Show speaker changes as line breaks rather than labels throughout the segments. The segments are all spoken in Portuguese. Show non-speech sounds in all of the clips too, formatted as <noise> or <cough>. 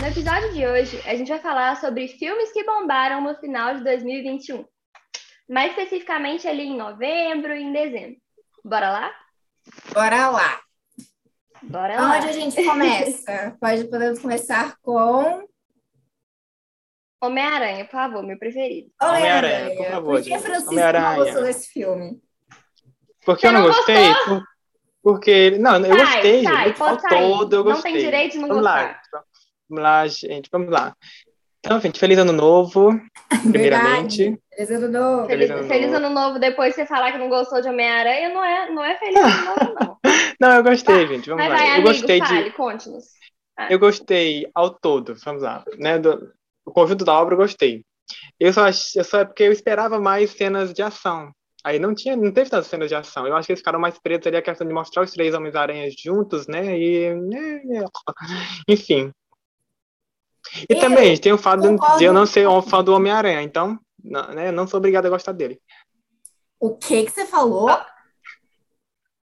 No episódio de hoje, a gente vai falar sobre filmes que bombaram no final de 2021. Mais especificamente ali em novembro e em dezembro. Bora lá?
Bora lá.
Bora lá.
Onde a gente começa? <laughs> Pode, podemos começar com
Homem-Aranha, por favor, meu preferido.
Homem-Aranha, por favor,
Por que. Francisco não gostou desse filme?
Porque
Você
eu não
não
gostei? Por- porque ele. Não, eu
Sai,
gostei.
sai,
gente.
pode
Ao
sair.
todo eu
Não
gostei.
tem direito de não
vamos
gostar.
Lá. Vamos lá, gente. Vamos lá. Então, gente, feliz ano novo, <laughs> primeiramente.
Feliz ano novo.
Feliz,
Feliz ano
feliz
novo.
ano novo, depois você falar que não gostou de Homem-Aranha, não é, não é feliz ano novo, não. <laughs>
Não, eu gostei, gente. Vamos
Mas
lá.
vai,
eu
amigo,
gostei
fale,
de.
conte-nos.
Eu gostei ao todo, vamos lá. Né, do, o conjunto da obra eu gostei. Eu só, ach- eu só é porque eu esperava mais cenas de ação. Aí não tinha, não teve tantas cenas de ação. Eu acho que eles ficaram mais presos ali a questão de mostrar os três Homens-Aranhas juntos, né? E. né, <laughs> Enfim. E
Eu
também tem o fato de-
concordo.
de eu não ser um fã do Homem-Aranha, então, não, né, não sou obrigado a gostar dele.
O que que você falou?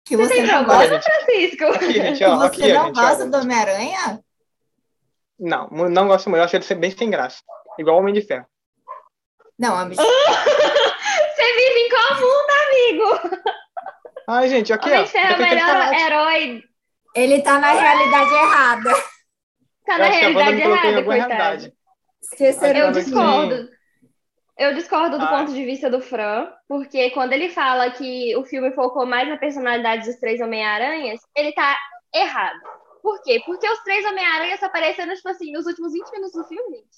Que
Você
você não gosta,
Francisco?
Aqui, gente,
que
ó,
você
aqui,
não
gente, ó.
gosta do Homem-Aranha?
Não, não gosto muito. Eu acho ele ser bem sem graça. Igual o Homem de Ferro.
Não, <laughs> amigo.
Você vive em qual mundo, amigo?
Ai, gente, aqui,
Homem
ó.
de Ferro é o melhor herói.
Ele tá na realidade errada.
Tá
Eu
na realidade errada, coitado.
realidade.
Esqueceram
Eu
que-
discordo. Eu discordo do
Ah.
ponto de vista do Fran, porque quando ele fala que o filme focou mais na personalidade dos três Homem-Aranhas, ele tá errado. Por quê? Porque os três Homem-Aranhas apareceram, tipo assim, nos últimos 20 minutos do filme, gente.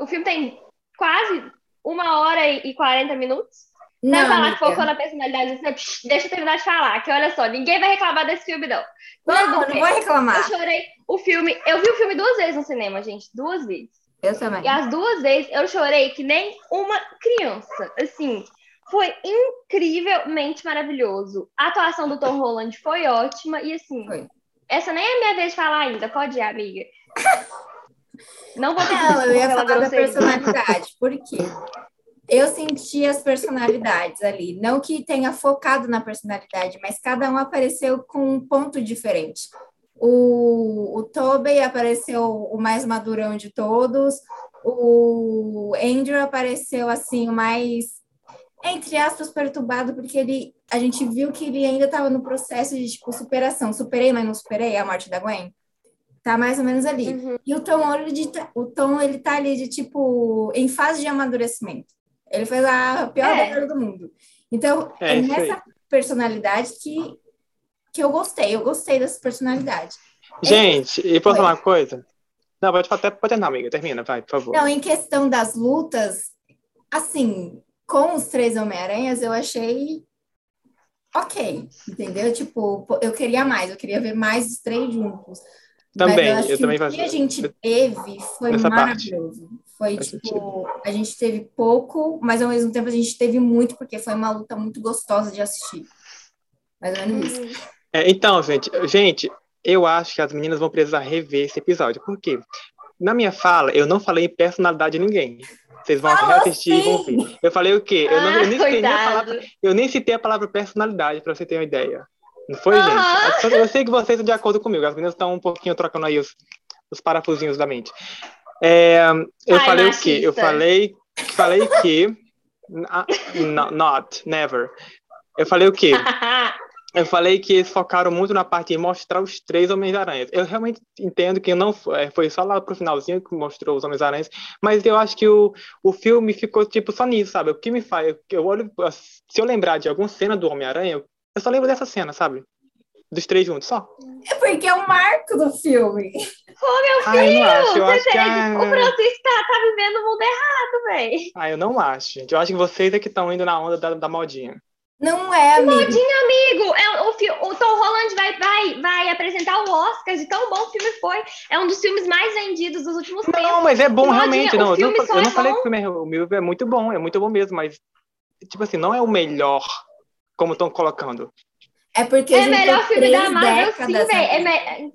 O filme tem quase uma hora e 40 minutos. Não,
Não,
falar que focou na personalidade, deixa eu terminar de falar, que olha só, ninguém vai reclamar desse filme, não. Todo
Não,
mundo
eu não vou
Eu
reclamar.
chorei o filme. Eu vi o filme duas vezes no cinema, gente. Duas vezes.
Eu também.
E as duas vezes eu chorei que nem uma criança. Assim, foi incrivelmente maravilhoso. A atuação do Tom Holland foi ótima. E assim,
Foi.
Essa nem é minha vez de falar ainda. Pode ir, amiga. Não vou pedir
Não, eu ia falar da personalidade. Por quê? Eu senti as personalidades ali. Não que tenha focado na personalidade, mas cada um apareceu com um ponto diferente. O, o Tobey apareceu o mais madurão de todos. O Andrew apareceu assim, o mais, entre aspas, perturbado, porque ele, a gente viu que ele ainda estava no processo de tipo, superação. Superei, mas não superei a morte da Gwen. Tá mais ou menos ali.
Uhum.
E o Tom tá- o Tom, ele tá ali de tipo, em fase de amadurecimento. Ele fez a pior
É.
do mundo. Então,
É,
é
isso aí.
nessa personalidade que, que eu gostei. Eu gostei dessa personalidade.
Gente, e posso falar uma coisa? Não, pode, até, pode terminar, amiga. Termina, vai, por favor.
Não, em questão das lutas, assim, com os três Homem-Aranhas, eu achei ok, entendeu? Tipo, eu queria mais, eu queria ver mais os três juntos. Mas
Também,
eu acho
eu
que
também
o que
faço-
a gente teve foi
nessa parte.
maravilhoso. Foi
Faz
tipo, a gente teve pouco, mas ao mesmo tempo a gente teve muito, porque foi uma luta muito gostosa de assistir. Mais ou menos isso.
Uhum.
É, então, gente, gente, eu acho que as meninas vão precisar rever esse episódio. Por quê? Na minha fala, eu não falei em personalidade de ninguém. Vocês vão
Falou
reassistir e vão
sim.
ver. Eu falei o quê? Eu, não, eu
Ah,
nem citei palavra, eu nem citei a palavra personalidade, pra você ter uma ideia. Não foi, gente? Eu sei que vocês estão de acordo comigo. As meninas estão um pouquinho trocando aí os, os parafusinhos da mente. É, eu
Ai,
falei o quê? Eu
machista.
falei, falei que. Ah, no- Not, never. Eu falei o quê? <laughs> Eu falei que eles focaram muito na parte de mostrar os três Homens-Aranhas. Eu realmente entendo que não foi, foi só lá pro finalzinho que mostrou os Homens-Aranhas, mas eu acho que o, o filme ficou tipo só nisso, sabe? O que me faz. Eu olho, se eu lembrar de alguma cena do Homem-Aranha, eu só lembro dessa cena, sabe? Dos três juntos, só.
É porque é o marco do filme.
Ah, eu não acho. Eu
Você
acho que. ah,
O Francisco tá, tá vivendo o mundo errado, velho.
Ah, eu não acho, gente. Eu acho que vocês é que estão indo na onda da, da modinha.
Não é, amigo.
Amigo, é, o, o Tom Holland vai, vai, vai apresentar o Oscar de tão bom o filme foi. É um dos filmes mais vendidos dos últimos tempos.
Não, mas é bom
Modinha,
realmente.
o
Não, eu não, eu
é
não falei
bom.
que o filme é, o meu é muito bom, é muito bom mesmo, mas, tipo assim, não é o melhor como estão colocando.
É porque a
É
gente
melhor filme da Marvel, sim, velho. É me-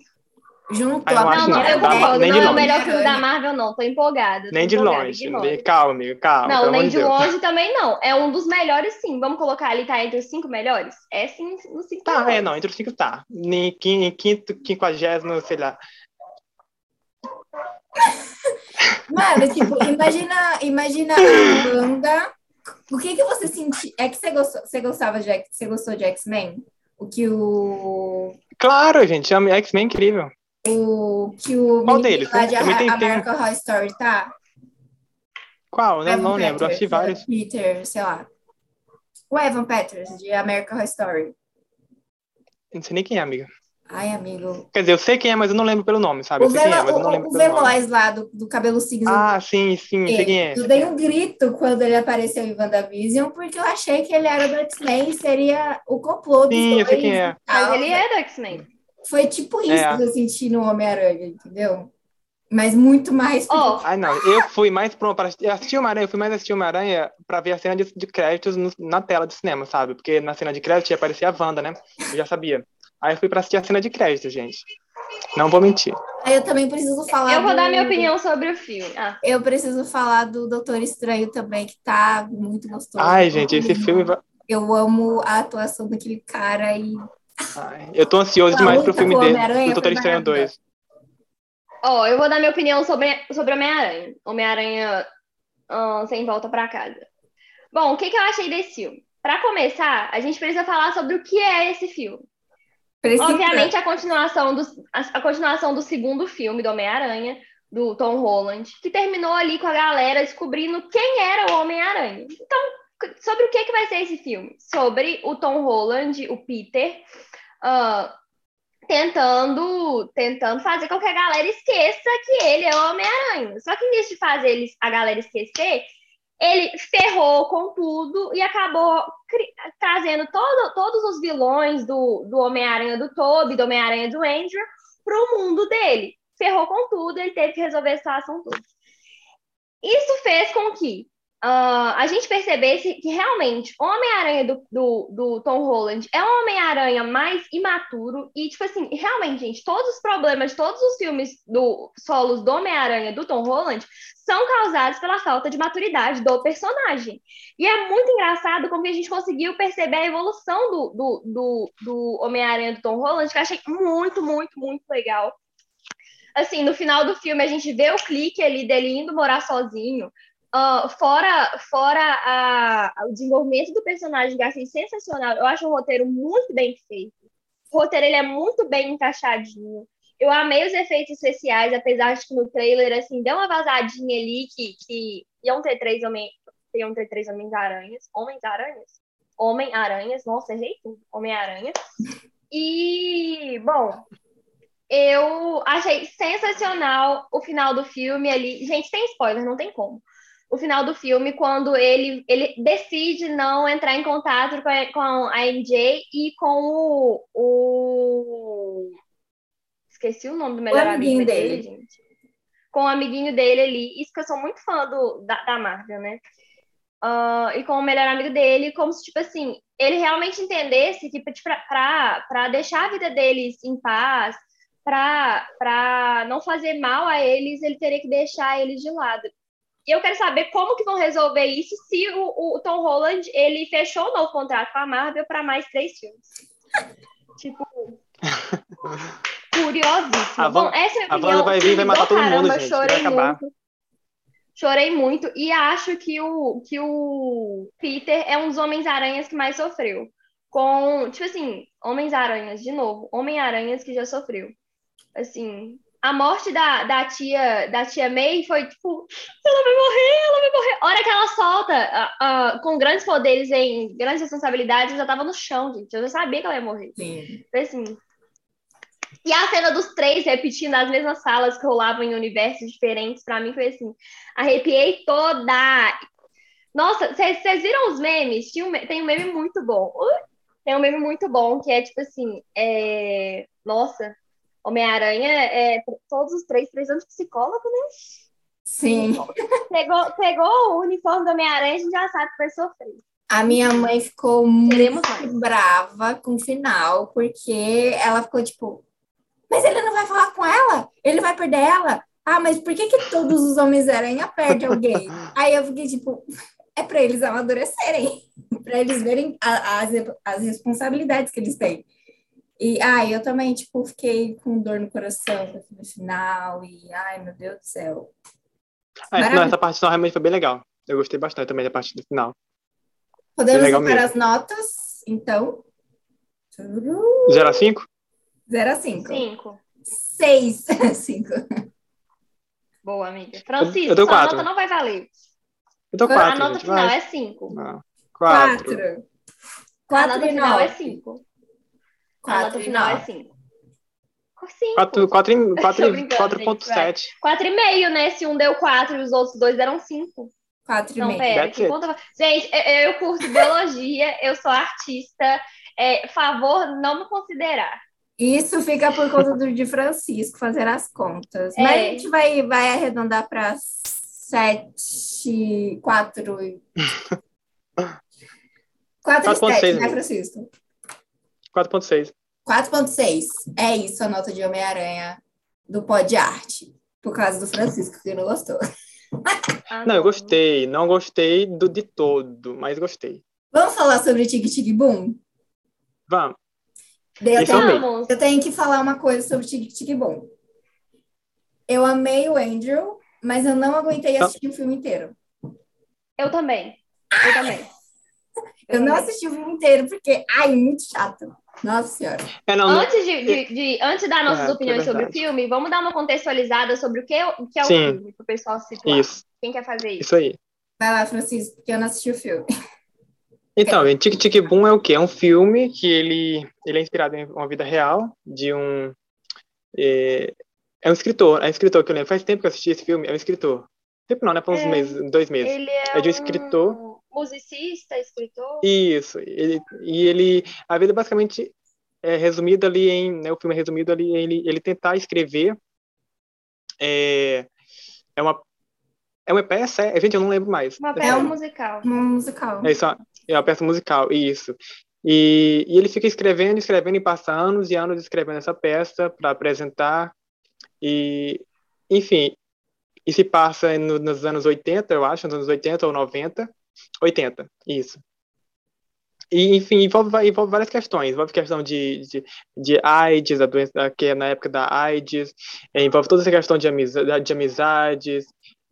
Junto
Ah, eu
Não, não,
não,
eu concordo.
nem
Não
de
é o
longe.
melhor filme da Marvel, não. Tô empolgada. tô
Nem de
empolgada,
longe.
ignora.
Calma, amigo, calma.
Não, nem de
Deus.
longe também não. É um dos melhores, sim. Vamos colocar ali, tá entre os cinco melhores? É sim, nos cinco
Tá,
melhores.
é, não, entre os cinco tá. Em quin- em quinto, quinquagésimo, sei lá.
Mano, tipo, imagina, imagina a Wanda. O que que você sentiu? É que você gostou, você gostava de X- você gostou de X-Men? O que o
Claro, gente, X-Men é incrível.
O que o
Qual deles?
lá de
Também tem- tem-
American Horror Story tá?
Qual? Né?
Evan
Não lembro,
Peters,
vários.
Peter, sei lá. O Evan Peters de American Horror Story.
Não sei nem quem é, amiga.
Ai, amigo.
Quer dizer, eu sei quem é, mas eu não lembro pelo nome, sabe?
O,
é,
velo,
não
o, o
nome.
Veloz lá do, do cabelo cinza.
Ah, sim, sim, sei quem é.
Eu dei um grito quando ele apareceu em WandaVision, porque eu achei que ele era do X-Men e seria o complô dos
Sim, eu sei quem é.
Mas ele é do X-Men.
Foi tipo isso
É.
que eu senti no Homem-Aranha, entendeu? Mas muito mais.
Ó,
Ai, não, eu fui mais pra, pra eu assisti Homem-Aranha, eu fui mais assistir Homem-Aranha pra ver a cena de, de créditos no- na tela do cinema, sabe? Porque na cena de crédito ia aparecer a Wanda, né? Eu já sabia. Aí eu fui pra assistir a cena de crédito, gente. Não vou mentir.
Aí eu também preciso falar.
eu vou
do-
dar minha opinião sobre o filme. Ah,
Eu preciso falar do Doutor Estranho também, que tá muito gostoso.
Ai, gente, esse filme.
Eu amo a atuação daquele cara e.
Ai, eu tô ansioso demais pro filme dele, do Doutor Estranho 2.
Ó, eu vou dar minha opinião sobre, sobre Homem-Aranha. Homem-Aranha ah, sem volta pra casa. Bom, o que, que eu achei desse filme? Pra começar, a gente precisa falar sobre o que é esse filme.
Precisa...
Obviamente, a continuação, do, a, a continuação do segundo filme do Homem-Aranha, do Tom Holland, que terminou ali com a galera descobrindo quem era o Homem-Aranha. Então, sobre o que, que vai ser esse filme? Sobre o Tom Holland, o Peter, ah, tentando, tentando fazer com que a galera esqueça que ele é o Homem-Aranha. Só que em vez de fazer eles, a galera esquecer, ele ferrou com tudo e acabou trazendo todo- todos os vilões do, do Homem-Aranha do Tobey, do Homem-Aranha do Andrew, pro mundo dele. Ferrou com tudo, ele teve que resolver a situação toda. Isso fez com que ah, a gente percebesse que realmente o Homem-Aranha do, do, do Tom Holland é um Homem-Aranha mais imaturo e, tipo assim, realmente, gente, todos os problemas todos os filmes do solos do Homem-Aranha do Tom Holland são causados pela falta de maturidade do personagem. E é muito engraçado como a gente conseguiu perceber a evolução do, do, do, do Homem-Aranha do Tom Holland, que eu achei muito, muito, muito legal. Assim, no final do filme, a gente vê o clique ali dele indo morar sozinho. Ah, fora fora a- o desenvolvimento do personagem que achei sensacional. Eu acho o roteiro muito bem feito. O roteiro ele é muito bem encaixadinho. Eu amei os efeitos especiais, apesar de que no trailer, assim, deu uma vazadinha ali que, que iam ter três homens, iam ter três Homens-Aranhas. Homens-Aranhas? Homem-Aranhas, nossa, errei tudo. Homem-Aranha. E, bom, eu achei sensacional o final do filme ali. Gente, sem spoiler, não tem como. O final do filme, quando ele, ele decide não entrar em contato com a, com a MJ e com o, o- Esqueci o nome do melhor amigo dele,
dele.
gente. Com o amiguinho dele ali. Isso que eu sou muito fã do, da, da Marvel, né? Ah, e com o melhor amigo dele, como se, tipo assim, ele realmente entendesse que tipo, pra, pra deixar a vida deles em paz, pra não fazer mal a eles, ele teria que deixar eles de lado. E eu quero saber como que vão resolver isso se o, o Tom Holland ele fechou um novo contrato com a Marvel para mais três filmes. <laughs> tipo, curiosíssimo.
A
Bom, essa é a opinião.
Vai vir vai matar
do
todo mundo,
caramba,
gente, vai
Chorei muito. Chorei muito e acho que o, que o Peter é um dos Homens-Aranhas que mais sofreu. Com, tipo assim, Homens-Aranhas, de novo, Homem-Aranhas que já sofreu. Assim, a morte da, da tia da tia May foi tipo, ela vai morrer, ela vai morrer. A hora que ela solta, ah, ah, com grandes poderes em grandes responsabilidades, eu já tava no chão, gente. Eu já sabia que ela ia morrer.
Sim.
Foi assim. E a cena dos três repetindo as mesmas salas que rolavam em universos diferentes, pra mim foi assim. Arrepiei toda. Nossa, vocês viram os memes? Tinha um tem um meme muito bom. Uh, Tem um meme muito bom que é tipo assim: é... Nossa, Homem-Aranha é todos os três precisando de psicólogo, né?
Sim.
Pegou, pegou o uniforme do Homem-Aranha, a gente já sabe que vai sofrer.
A minha mãe ficou muito
Teremos mais.
brava com o final, porque ela ficou tipo, mas ele não vai falar com ela? Ele vai perder ela? Ah, mas por que, que todos os Homens-Aranha perdem alguém? <laughs> Aí eu fiquei tipo, é para eles amadurecerem, <laughs> para eles verem a, as, as responsabilidades que eles têm. E, ai, eu também, tipo, fiquei com dor no coração no final, e, ai, meu Deus do céu.
É, não, essa parte realmente foi bem legal. Eu gostei bastante também da parte do final.
Podemos para as notas, então?
0 a 5?
0 a 5.
5.
6 a 5.
Boa, amiga. Francisco, eu, eu sua nota não vai valer.
Eu tô 4.
A nota gente, final vai. é 5.
4.
A nota final é 5. A nota final é 5.
4,7.
4,5, né? Se um deu 4 e os outros dois deram 5.
4,5.
Então, pera, que conta... Gente, eu curso biologia, eu sou artista. É, favor, não me considerar.
Isso fica por conta do de Francisco fazer as contas. É. Mas a gente vai, vai arredondar para 7, 4. 4 e <laughs> 7, né, Francisco?
4,6.
4,6. É isso a nota de Homem-Aranha do Pod Arte. Por causa do Francisco, que não gostou.
Ah, não, eu gostei. Não gostei do de todo, mas gostei.
Vamos falar sobre Tig Tig Boom?
Vamos.
Eu tenho, eu tenho, que falar uma coisa sobre Tig Tig Boom. Eu amei o Andrew, mas eu não aguentei assistir o filme inteiro.
Eu também. Eu também.
Eu, não assisti o filme inteiro, porque, ai, muito chato. Nossa Senhora.
É, não,
antes, de, de, de, antes dar nossas é, é opiniões é sobre o filme, vamos dar uma contextualizada sobre o que, o que é o Sim. filme, para o pessoal se situar.
Isso.
Quem quer fazer isso?
Isso aí.
Vai lá, Francisco, porque eu não assisti o filme.
Então, é. Tic Tic Boom é o quê? É um filme que ele, ele é inspirado em uma vida real de um... É, é um escritor, é um escritor que eu lembro. Faz tempo que eu assisti esse filme, é um escritor. Tempo não, né? Por uns é, meses, dois meses.
Ele é,
é de um escritor.
Musicista, escritor.
Isso. Ele, e ele. A vida basicamente é resumida ali em. Né, o filme é resumido ali em ele, ele tentar escrever. É, é uma. É uma peça? É, gente, eu não lembro mais.
Uma peça é um, musical.
Uma musical.
É isso, é uma peça musical, isso. E, e ele fica escrevendo, escrevendo e passa anos e anos escrevendo essa peça para apresentar e, enfim, e se passa no, nos anos 80, eu acho, nos anos 80 ou 90. 80, isso. E, enfim, envolve, envolve várias questões. Envolve questão de, de, de AIDS, a doença que é na época da AIDS, é, envolve toda essa questão de, amizade, de amizades,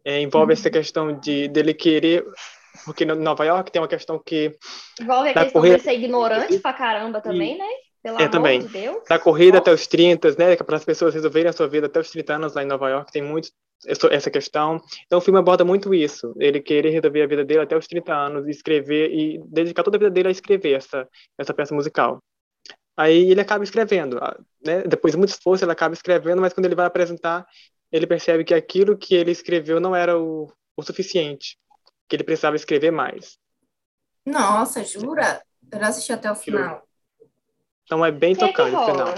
é, envolve uhum. essa questão de dele querer. Porque no Nova York tem uma questão que.
Envolve a questão correr... de ser ignorante pra caramba também, e, né? Pelo é,
também.
De Deus.
Da corrida Nossa. até os 30, né? Para as pessoas resolverem a sua vida até os 30 anos lá em Nova York, tem muito essa questão. Então o filme aborda muito isso. Ele querer resolver a vida dele até os 30 anos, escrever e dedicar toda a vida dele a escrever essa, essa peça musical. Aí ele acaba escrevendo, né? Depois de muito esforço, ele acaba escrevendo, mas quando ele vai apresentar, ele percebe que aquilo que ele escreveu não era o, o suficiente, que ele precisava escrever mais.
Nossa, jura? Eu não assisti até o final.
Então é bem
que
tocante
o
final.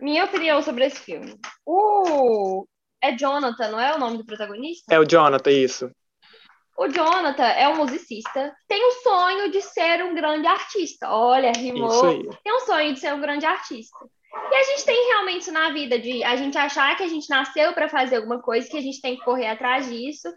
Minha opinião sobre esse filme. O... É Jonathan, não é o nome do protagonista?
É o Jonathan, isso.
O Jonathan é um musicista, tem o sonho de ser um grande artista. Olha, rimou. Tem um sonho de ser um grande artista. E a gente tem realmente na vida de a gente achar que a gente nasceu para fazer alguma coisa, que a gente tem que correr atrás disso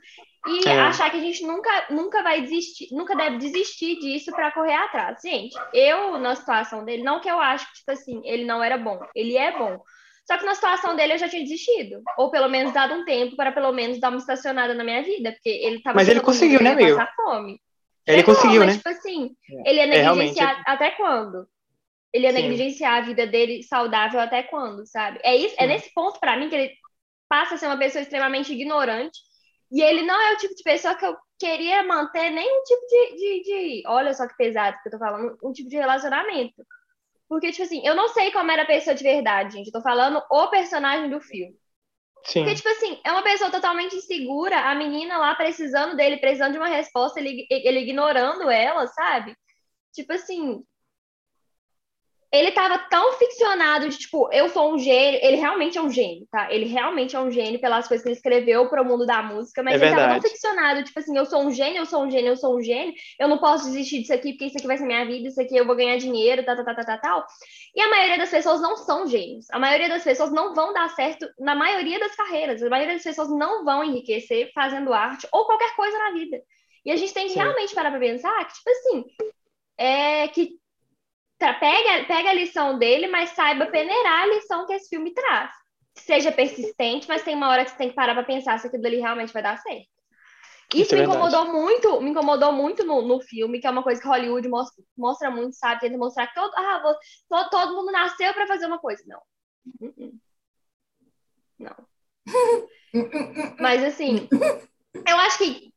e é. achar que a gente nunca, nunca vai desistir, nunca deve desistir disso para correr atrás. Gente, eu, na situação dele, não que eu acho que, tipo assim, ele não era bom, ele é bom. Só que na situação dele eu já tinha desistido. Ou pelo menos dado um tempo para pelo menos dar uma estacionada na minha vida, porque ele tava
Mas ele conseguiu, né, amigo?
Passar fome.
Ele conseguiu,
mas,
né?
Tipo assim, é. ele ia é, negligenciar é, até quando? Ele ia Sim. negligenciar a vida dele saudável até quando, sabe? É, isso, é nesse ponto, para mim, que ele passa a ser uma pessoa extremamente ignorante e ele não é o tipo de pessoa que eu queria manter nenhum tipo de, de, de, Olha só que pesado que eu tô falando, um tipo de relacionamento. Porque, tipo assim, eu não sei como era a pessoa de verdade, gente. Eu tô falando o personagem do filme.
Sim.
Porque, tipo assim, é uma pessoa totalmente insegura, a menina lá precisando dele, precisando de uma resposta, ele, ele ignorando ela, sabe? Tipo assim. Ele tava tão ficcionado de, tipo, eu sou um gênio. Ele realmente é um gênio, tá? Ele realmente é um gênio pelas coisas que ele escreveu para o mundo da música, mas
É
ele tava
verdade.
tão ficcionado, tipo assim, eu sou um gênio, eu sou um gênio, eu sou um gênio. Eu não posso desistir disso aqui, porque isso aqui vai ser minha vida, isso aqui eu vou ganhar dinheiro, tal, tal, tal, tal, tal, tal. E a maioria das pessoas não são gênios. A maioria das pessoas não vão dar certo na maioria das carreiras. A maioria das pessoas não vão enriquecer fazendo arte ou qualquer coisa na vida. E a gente tem que
Sim.
realmente parar pra pensar que, tipo assim, é que tá, pega, pega a lição dele, mas saiba peneirar a lição que esse filme traz. Seja persistente, mas tem uma hora que você tem que parar pra pensar se aquilo ali realmente vai dar certo. Isso,
Isso é
me incomodou muito, me incomodou muito no, no filme, que é uma coisa que Hollywood mostra, mostra muito, sabe? Tenta mostrar que todo, ah, vo- todo, todo mundo nasceu pra fazer uma coisa. Não. Não. <laughs> Mas assim, eu acho que.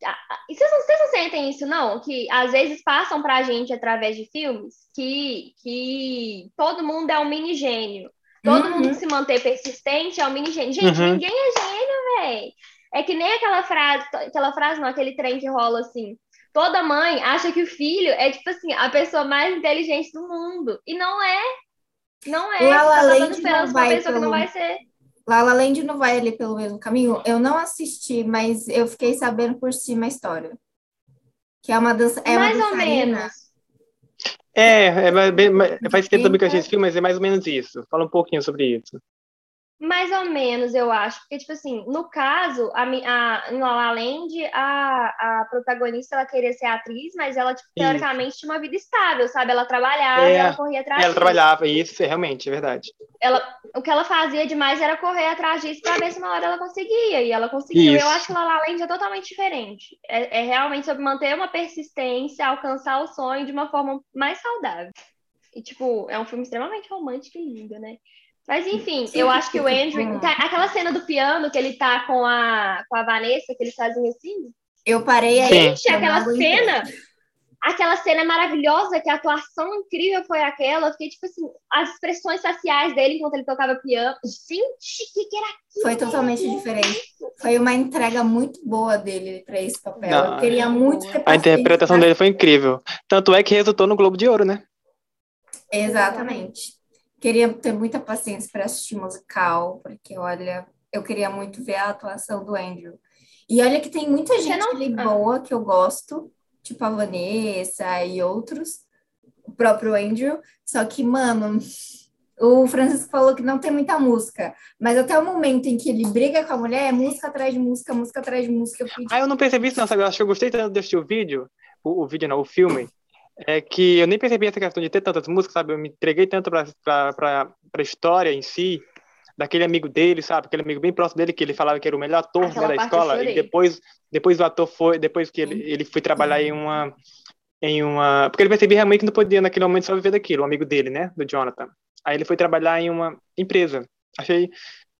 Vocês não, vocês não sentem isso, não? Que às vezes passam pra gente através de filmes que, que todo mundo é um mini gênio. Todo
Uhum.
mundo que se manter persistente é um mini gênio. Gente,
Uhum.
ninguém é gênio, velho. É que nem aquela frase, aquela frase, não, aquele trem que rola assim. Toda mãe acha que o filho é, tipo assim, a pessoa mais inteligente do mundo. E não é. Não é.
La La
Você tá
não
esperança
vai
pessoa que não vai ser.
La La Land não vai ali pelo mesmo caminho. Eu não assisti, mas eu fiquei sabendo por cima a história. Que é uma dança, é uma
mais ou
dançarina.
menos.
É, é mais- faz tempo também que eu achei
Então-
esse filme, mas é mais ou menos isso. Fala um pouquinho sobre isso.
Mais ou menos, eu acho. Porque, tipo assim, no caso, a, a, em La La Land, a, a protagonista, ela queria ser atriz, mas ela, tipo,
Isso.
teoricamente, tinha uma vida estável, sabe? Ela trabalhava
É,
ela corria atrás
Ela trabalhava, isso é realmente, é verdade.
Ela, o que ela fazia demais era correr atrás disso pra ver se uma hora ela conseguia. E ela conseguiu.
Isso.
Eu acho que La La Land é totalmente diferente. É, é realmente sobre manter uma persistência, alcançar o sonho de uma forma mais saudável. E, tipo, é um filme extremamente romântico e lindo, né? Mas, enfim,
Sim,
eu acho que o Andrew... tá- Aquela cena do piano que ele tá com a, com a Vanessa, que eles fazem assim...
Eu parei aí.
Gente, aquela cena... Aquela cena é maravilhosa, que a atuação incrível foi aquela. Eu fiquei, tipo assim, as expressões faciais dele enquanto ele tocava piano. Gente, o que, que era aquilo?
Foi totalmente diferente. Foi uma entrega muito boa dele para esse papel.
Não,
eu queria muito ter
A interpretação dele foi incrível. Tanto é que resultou no Globo de Ouro, né?
Exatamente. Queria ter muita paciência para assistir musical, porque olha, eu queria muito ver a atuação do Andrew. E olha que tem muita gente
não-
ali
Ah.
boa que eu gosto, tipo a Vanessa e outros, o próprio Andrew, só que, mano, o Francisco falou que não tem muita música, mas até o momento em que ele briga com a mulher, é música atrás de música, música atrás de música. Eu fiquei,
Ah, eu não percebi isso, não, sabe? Eu acho que eu gostei tanto de assistir o vídeo, o, o vídeo não, o filme, é que eu nem percebi essa questão de ter tantas músicas, sabe? Eu me entreguei tanto pra, pra, pra, pra história em si, daquele amigo dele, sabe? Aquele amigo bem próximo dele, que ele falava que era o melhor ator né, da escola, e depois, depois o ator foi, depois que ele, ele foi trabalhar em uma, em uma... Porque ele percebia realmente que não podia naquele momento só viver daquilo, o amigo dele, né? Do Jonathan. Aí ele foi trabalhar em uma empresa. Achei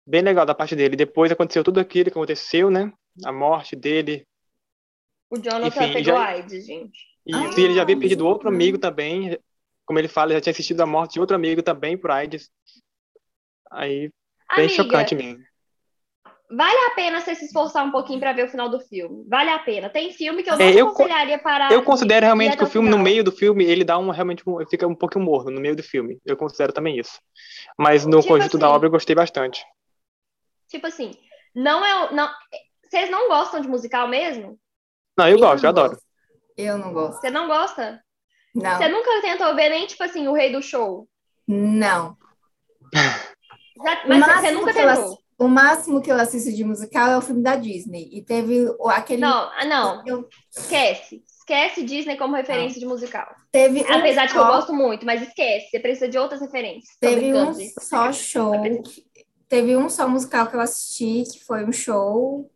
bem legal da parte dele. Depois aconteceu tudo aquilo que aconteceu, né? A morte dele,
O Jonathan
Enfim,
pegou
já-
AIDS, gente.
E
Ah,
ele já havia perdido outro amigo também. Como ele fala, ele já tinha assistido a morte de outro amigo também por AIDS. Aí, bem
Amiga,
chocante mesmo.
vale a pena você se esforçar um pouquinho pra ver o final do filme. Vale a pena. Tem filme que eu não
É, eu co-
aconselharia parar.
Eu considero
de-
realmente
ir
que o filme, no
final.
meio do filme, ele dá um realmente um- fica um pouquinho morno no meio do filme. Eu considero também isso. Mas no
Tipo
conjunto da
assim,
obra eu gostei bastante.
Tipo assim, não é. Não, vocês não gostam de musical mesmo?
Não, eu gosto, eu adoro.
Eu não gosto.
Você não gosta?
Não,
Você nunca tentou ver nem, tipo assim, o Rei do Show?
não.
Já- mas você nunca
eu
tentou?
O máximo que eu assisto de musical é o filme da Disney. E teve aquele.
Não, ah, não.
eu-
Esquece. Esquece Disney como referência de musical.
teve um
Apesar de que eu
só-
gosto muito, mas esquece. Você precisa de outras referências.
Teve um só show. que- Teve um só musical que eu assisti, que foi um show.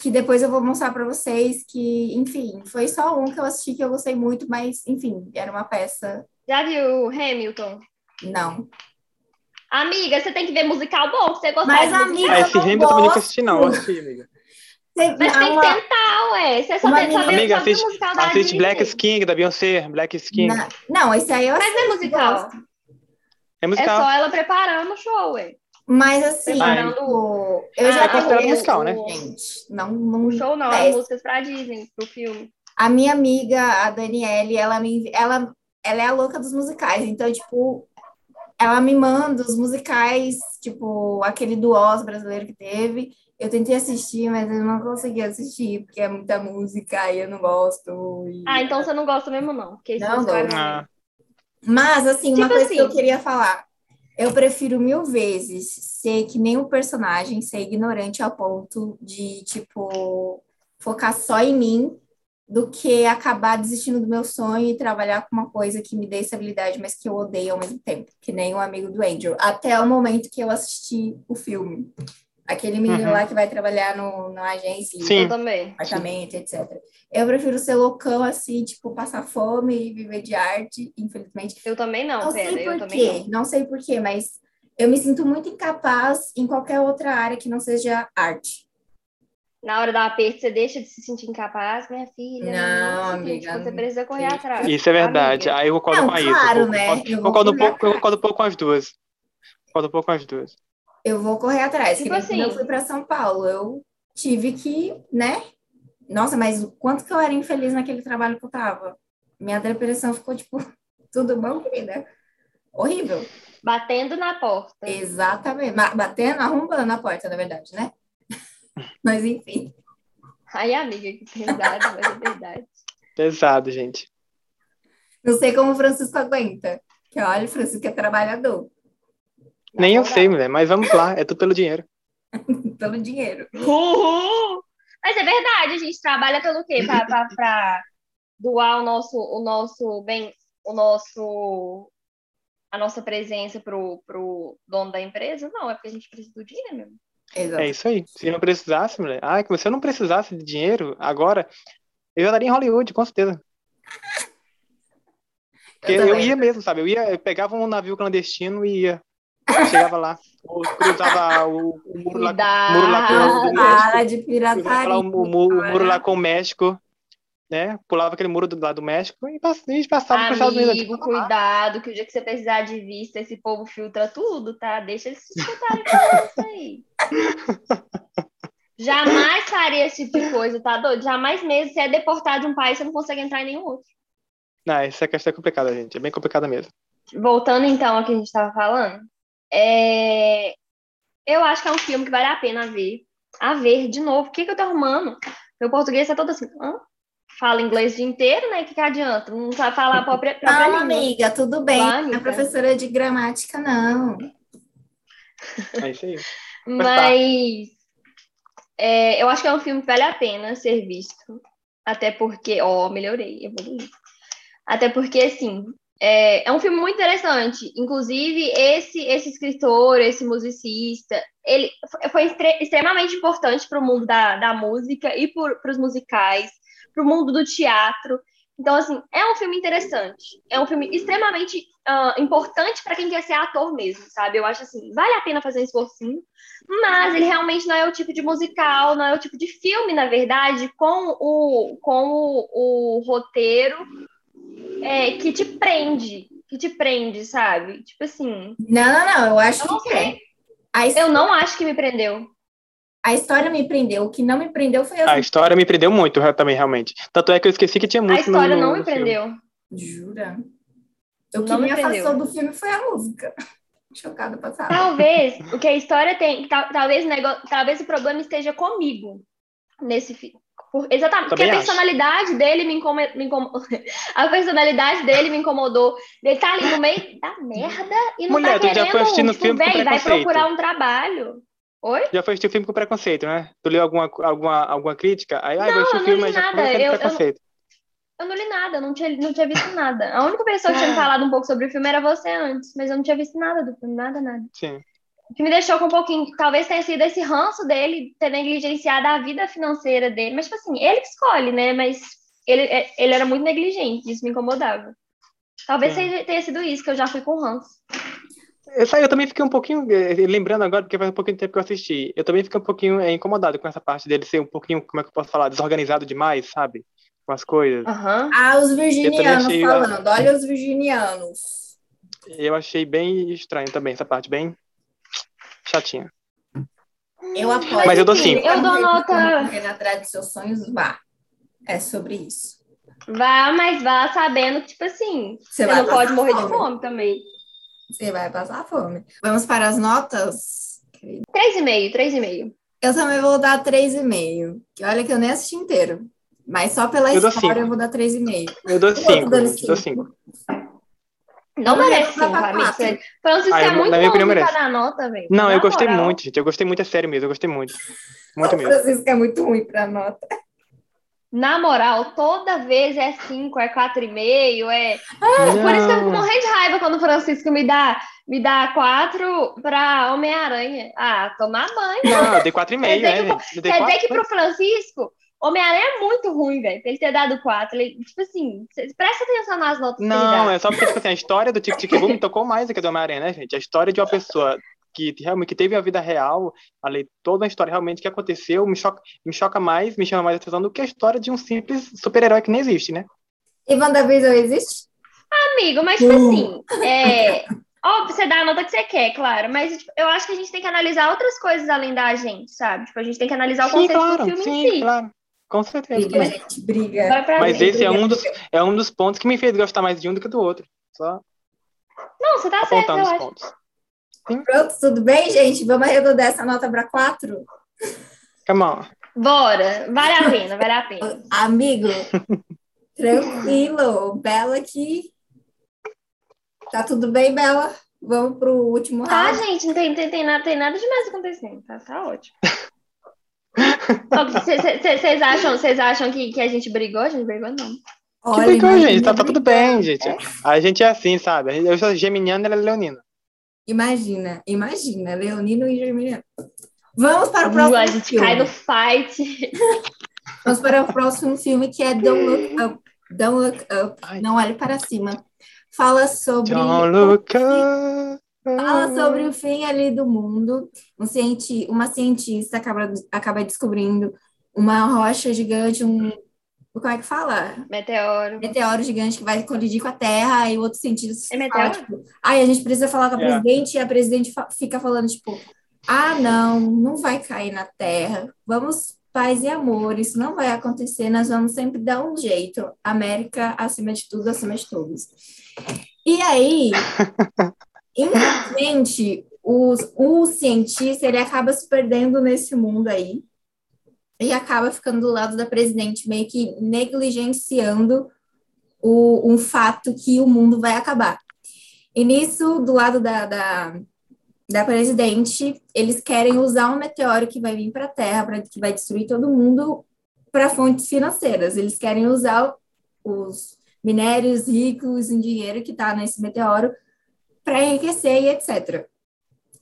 Que depois eu vou mostrar pra vocês. Que, enfim, foi só um que eu assisti que eu gostei muito, mas, enfim, era uma peça.
Já viu Hamilton?
Não.
Amiga, você tem que ver musical bom, você gostar
Mas,
de
amiga,
Ah,
eu
esse
não
Hamilton eu nunca
gosto.
assisti, não. Eu assisti, amiga.
Teve
Mas tem que tentar, ué. Você só
Uma
tem que saber
Amiga, assiste,
musical da
assiste. Black King, da Beyoncé. Black King.
Não, não, esse aí eu
Mas é musical.
gosto.
É
É
musical.
só ela preparando o show, ué.
Mas assim,
Preparando
o- eu
Ah,
já
é considerado
tenho
musical, né?
Gente, não, não
O show não,
é,
as músicas pra Disney, pro filme.
A minha amiga, a Daniele, ela me ela, ela é a louca dos musicais. Então, tipo, ela me manda os musicais, tipo, aquele do Oz brasileiro que teve. Eu tentei assistir, mas eu não consegui assistir, porque é muita música e eu não gosto. E...
Ah, então você não gosta mesmo, não. Porque isso
Não
não vai
gosto.
Ah,
Mas, assim, uma
Tipo
coisa que eu
assim.
queria falar. Eu prefiro mil vezes ser que nem um personagem, ser ignorante ao ponto de, tipo, focar só em mim, do que acabar desistindo do meu sonho e trabalhar com uma coisa que me dê estabilidade, mas que eu odeio ao mesmo tempo, que nem o amigo do Angel. Até o momento que eu assisti o filme. Aquele menino
Uhum.
lá que vai trabalhar no, na agência
Sim.
Eu também.
apartamento, etc. Eu prefiro ser loucão assim, tipo, passar fome e viver de arte, infelizmente.
Eu também não,
Não
pera.
sei
Eu
por
também
quê,
não.
não sei por quê, mas eu me sinto muito incapaz em qualquer outra área que não seja arte.
Na hora do aperto, você deixa de se sentir incapaz, minha filha.
Não, amiga,
Você precisa correr atrás.
Isso é verdade.
Amiga.
Aí eu concordo
Não,
com a Isa.
claro,
Eu
né?
Concordo,
Eu
concordo um pouco, eu concordo um pouco com as duas. Concordo um pouco com as duas.
Eu vou correr atrás.
Tipo
nem quando eu
assim.
fui para São Paulo, eu tive que, né? Nossa, mas o quanto que eu era infeliz naquele trabalho que eu tava. Minha depressão ficou tipo, <laughs> tudo bom, querida? Horrível.
Batendo na porta.
Exatamente. Batendo, arrombando a porta, na verdade, né? <laughs> Mas enfim.
Ai, amiga, que verdade, mas é verdade.
Pesado, gente.
Não sei como o Francisco aguenta. Que olha, o Francisco é trabalhador.
Na
Nem eu sei, mulher, mas vamos lá. É tudo pelo dinheiro. <laughs>
Pelo dinheiro.
Uhul! Mas é verdade, a gente trabalha pelo quê? Pra, pra, pra doar o nosso, o nosso bem, o nosso, a nossa presença pro, pro dono da empresa? Não, é porque a gente precisa do dinheiro mesmo.
Exato.
É isso aí. Se não precisasse, mulher. Ah, se eu não precisasse de dinheiro agora, eu estaria em Hollywood, com certeza. Porque eu,
também.
ia mesmo, sabe? Eu ia, eu pegava um navio clandestino e ia. Chegava lá. Ou cruzava o, o muro lá, o muro lá com o do México.
de pirataria.
lá o, mu- o muro lá com o México. Né? Pulava aquele muro do lado do México e pass- passava para os Estados Unidos.
Amigo, cuidado, que o dia que você precisar de vista, esse povo filtra tudo, tá? Deixa eles se escutarem falando isso aí. <laughs> Jamais faria esse tipo de coisa, tá doido? Jamais mesmo. Você é deportado de um país, você não consegue entrar em nenhum outro.
Não, essa questão é complicada, gente. É bem complicada mesmo.
Voltando então ao que a gente estava falando, é... eu acho que é um filme que vale a pena ver. A ver, de novo. O que, que eu tô arrumando? Meu português tá todo assim. Hã? Fala inglês o dia inteiro, né? O que, que adianta? Não sabe falar a própria, própria
Não,
língua.
amiga, tudo bem.
Vai,
Não é
amiga.
professora de gramática, não.
É isso aí.
Mas é, eu acho que é um filme que vale a pena ser visto. Até porque, ó, melhorei, evoluí. Até porque, assim, é, é um filme muito interessante. Inclusive, esse, esse escritor, esse musicista, ele foi- foi extre- extremamente importante para o mundo da, da música e para os musicais, para o mundo do teatro. Então, assim, é um filme interessante. É um filme extremamente ah, importante para quem quer ser ator mesmo, sabe? Eu acho assim, vale a pena fazer um esforcinho, mas ele realmente não é o tipo de musical, não é o tipo de filme, na verdade, com o, com o, o roteiro é, que te prende, que te prende, sabe? Tipo assim,
Não, não, não. Eu acho
eu não
que
sei.
é. A, his-
Eu não acho que me prendeu.
a história me prendeu. O que não me prendeu foi
A
assim.
história me prendeu muito também, realmente. Tanto é que eu esqueci que tinha
A
música no-
história
no,
não me
no filme.
prendeu.
Jura? O que
Não
me
me prendeu.
afastou do filme foi a música. <laughs> Chocada passada.
Talvez o que a história tem, tal- talvez, o nego- talvez o problema esteja comigo nesse filme. Por- exatamente, porque a
acho.
personalidade dele me incomodou, me incomo- <laughs> a personalidade dele me incomodou. Ele tá ali no meio da merda e não
Mulher,
tá
tu já foi assistindo
querendo, tipo,
filme com
véi, vai
preconceito.
procurar um trabalho. Oi?
Já foi assistir o filme com preconceito, né? Tu leu alguma, alguma, alguma crítica? Aí, ah,
Não,
vou assistir
eu não
filme,
li
mas já
nada.
começa
Eu- eu
com preconceito.
Eu não li nada, eu não tinha, não tinha visto nada. A única pessoa que tinha me
Ah.
falado um pouco sobre o filme era você antes, mas eu não tinha visto nada do filme, nada, nada.
Sim.
O que me deixou com um pouquinho, talvez tenha sido esse ranço dele ter negligenciado a vida financeira dele. Mas, tipo assim, ele que escolhe, né? Mas ele, é- ele era muito negligente, isso me incomodava. Talvez
Sim.
seja- tenha sido isso, que eu já fui com ranço.
Essa eu também fiquei um pouquinho, eh, lembrando agora, porque faz um pouquinho de tempo que eu assisti, eu também fiquei um pouquinho eh, incomodado com essa parte dele ser um pouquinho, como é que eu posso falar, desorganizado demais, sabe? Com as coisas.
Aham.
Ah, os virginianos
achei,
falando. Olha os virginianos.
Eu achei bem estranho também essa parte, bem chatinha.
Eu apoio.
Mas eu dou sim.
eu dou nota.
Correr atrás dos seus sonhos, vá. É sobre isso.
Vá, mas vá sabendo que, tipo assim,
Você
você não pode morrer de
fome.
fome também.
Você vai passar fome. Vamos para as notas?
3,5, 3,5.
Eu também vou dar 3,5. Que olha que eu nem assisti inteiro. Mas só pela
Eu dou
história
cinco.
eu vou dar 3,5.
Eu dou
Eu tô
cinco. Eu dou cinco.
Não
Não,
merece
vai
5,
pra
amigo. Francisco
Ah,
é
eu-
muito
na minha opinião,
bonzinho pra
merece.
dar nota, velho.
Não,
Na
eu gostei
moral.
muito, gente. Eu gostei muito, é sério mesmo. Eu gostei muito. Muito
O
mesmo.
Francisco é muito ruim para nota.
Na moral, toda vez é 5, é 4,5, é. Por isso que eu fico
Não.
morrendo de raiva quando o Francisco me dá, me dá 4 pra Homem-Aranha. Ah, tomar banho.
Não, eu dei 4,5,
Quer dizer
né,
que- Quer dizer que pro Francisco, Homem-Aranha é muito ruim, velho. Pra ele ter dado 4. Ele, tipo assim, presta atenção nas notas que ele
Não,
dá.
é só porque, tipo assim, a história do Tic Tic Boom me tocou mais do que a do Homem-Aranha, né, gente? A história de uma pessoa que realmente que teve a vida real, ali, toda a história realmente que aconteceu, me choca, me choca mais, me chama mais atenção do que a história de um simples super-herói que nem existe, né?
E WandaVision existe?
Amigo, mas tipo assim, é. Óbvio, você dá a nota que você quer, claro, mas tipo, eu acho que a gente tem que analisar outras coisas além da gente, sabe? Tipo, a gente tem que analisar o
Sim,
conceito
claro,
do filme
sim,
em si.
claro. Com certeza.
Briga,
também.
gente, briga.
Mas
frente.
esse é um, dos, é um dos pontos que me fez gostar mais de um do que do outro. Só
Não, você tá certo, eu acho.
pontos.
Pronto, tudo bem, gente? Vamos arredondar essa nota para 4?
Come on.
Bora, vale a pena, vale a pena. <laughs>
Amigo, tranquilo. Bela aqui. Tá tudo bem, Bela? Vamos pro último
Tá,
round.
gente, não tem, tem, tem, nada, tem nada demais acontecendo, tá, tá ótimo. <laughs> Vocês acham, vocês acham que, que a gente brigou? A gente brigou, não.
Que
Olha,
brigou,
imagina
gente. Tá, tá tudo bem, gente. A gente é assim, sabe? Eu sou geminiano, ela é leonina.
Imagina, imagina, Leonino e Germiniano. Vamos para o
Uh,
próximo
a gente
filme.
cai no fight. <laughs>
Vamos para o próximo filme que é Don't Look Up. Don't Look Up.
Ai.
Não olhe para cima. Fala sobre
Don't look up.
Fala sobre o fim ali do mundo. Um cienti uma cientista acaba, acaba descobrindo uma rocha gigante, um. Como é que fala?
Meteoro.
Meteoro gigante que vai colidir com a Terra, e o outro cientista
É
fala,
meteoro?
tipo, ai, a gente precisa falar com a
É.
presidente, e a presidente fa- fica falando, tipo, ah, não, não vai cair na Terra. Vamos, paz e amor, isso não vai acontecer, nós vamos sempre dar um jeito. América acima de tudo, acima de todos. E aí, <laughs> infelizmente, os, o cientista ele acaba se perdendo nesse mundo aí e acaba ficando do lado da presidente, meio que negligenciando o, um fato que o mundo vai acabar. E nisso, do lado da, da, da presidente, eles querem usar um meteoro que vai vir para a Terra, pra, que vai destruir todo mundo, para fontes financeiras. Eles querem usar os minérios ricos em dinheiro que está nesse meteoro para enriquecer e etc.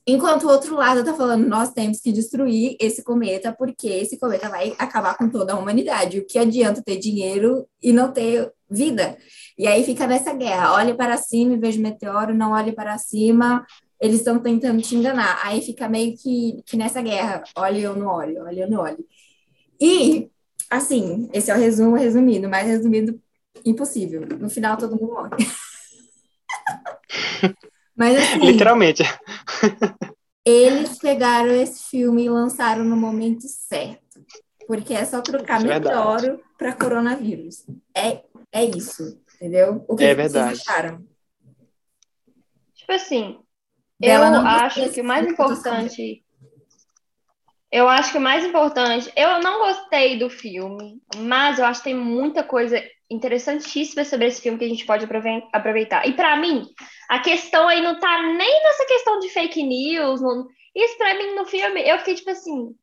Enquanto o outro lado está falando, nós temos que destruir esse cometa, porque esse cometa vai acabar com toda a humanidade. O que adianta ter dinheiro e não ter vida? E aí fica nessa guerra. Olhe para cima e veja o meteoro, não olhe para cima. Eles estão tentando te enganar. Aí fica meio que, que nessa guerra. Olhe ou não olhe, olhe ou não olhe. E, assim, esse é o resumo resumido, mais resumido impossível. No final todo mundo morre. <laughs> Mas <laughs> assim,
Literalmente.
eles pegaram esse filme e lançaram no momento certo. Porque é só trocar
é
meteoro para coronavírus. É, é isso, entendeu? O que
É
vocês
verdade.
acharam?
Tipo assim,
Bela,
eu acho que o mais importante. Eu acho que o mais importante. Eu não gostei do filme, mas eu acho que tem muita coisa interessantíssima sobre esse filme que a gente pode aprove- aproveitar. E pra mim, a questão aí não tá nem nessa questão de fake news. não- Isso pra mim no filme, eu fiquei tipo assim,